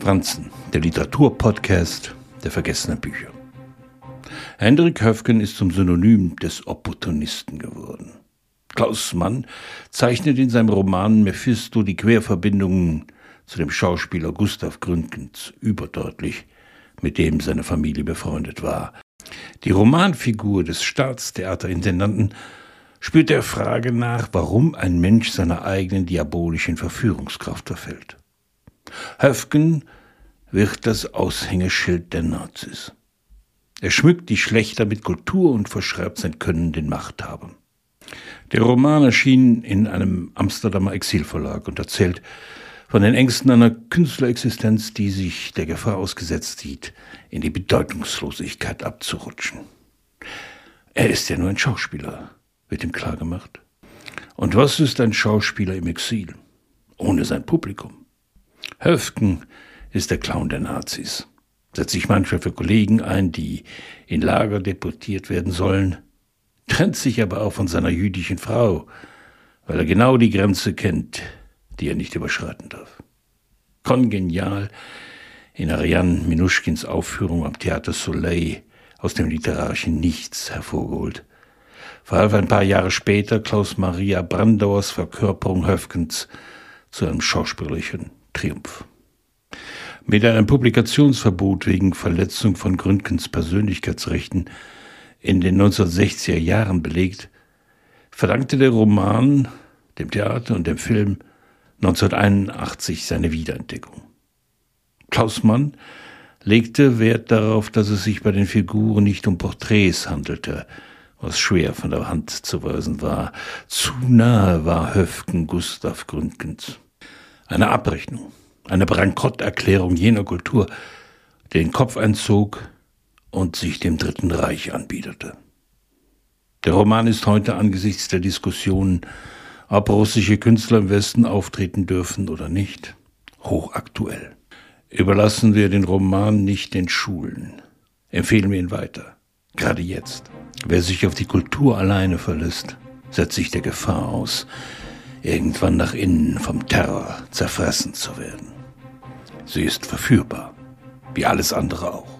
Franzen, der Literaturpodcast der vergessenen Bücher. Hendrik Höfgen ist zum Synonym des Opportunisten geworden. Klaus Mann zeichnet in seinem Roman Mephisto die Querverbindungen zu dem Schauspieler Gustav Gründgens überdeutlich, mit dem seine Familie befreundet war. Die Romanfigur des Staatstheaterintendanten spürt der Frage nach, warum ein Mensch seiner eigenen diabolischen Verführungskraft verfällt. Höfgen wird das Aushängeschild der Nazis. Er schmückt die Schlechter mit Kultur und verschreibt sein Können den Machthabern. Der Roman erschien in einem Amsterdamer Exilverlag und erzählt von den Ängsten einer Künstlerexistenz, die sich der Gefahr ausgesetzt sieht, in die Bedeutungslosigkeit abzurutschen. Er ist ja nur ein Schauspieler, wird ihm klargemacht. Und was ist ein Schauspieler im Exil? Ohne sein Publikum. Höfgen ist der Clown der Nazis, setzt sich manchmal für Kollegen ein, die in Lager deportiert werden sollen, trennt sich aber auch von seiner jüdischen Frau, weil er genau die Grenze kennt, die er nicht überschreiten darf. Kongenial in Ariane Minuschkins Aufführung am Theater Soleil aus dem literarischen Nichts hervorgeholt, verhalf ein paar Jahre später Klaus Maria Brandauers Verkörperung Höfgens zu einem schauspielerischen Triumph. Mit einem Publikationsverbot wegen Verletzung von Gründgens Persönlichkeitsrechten in den 1960er Jahren belegt, verdankte der Roman dem Theater und dem Film 1981 seine Wiederentdeckung. Klaus Mann legte Wert darauf, dass es sich bei den Figuren nicht um Porträts handelte, was schwer von der Hand zu weisen war. Zu nahe war Höfgen Gustav Gründgens. Eine Abrechnung, eine Bankrotterklärung jener Kultur, den Kopf einzog und sich dem Dritten Reich anbieterte. Der Roman ist heute angesichts der Diskussionen, ob russische Künstler im Westen auftreten dürfen oder nicht, hochaktuell. Überlassen wir den Roman nicht den Schulen. Empfehlen wir ihn weiter. Gerade jetzt. Wer sich auf die Kultur alleine verlässt, setzt sich der Gefahr aus, irgendwann nach innen vom Terror zerfressen zu werden. Sie ist verführbar, wie alles andere auch.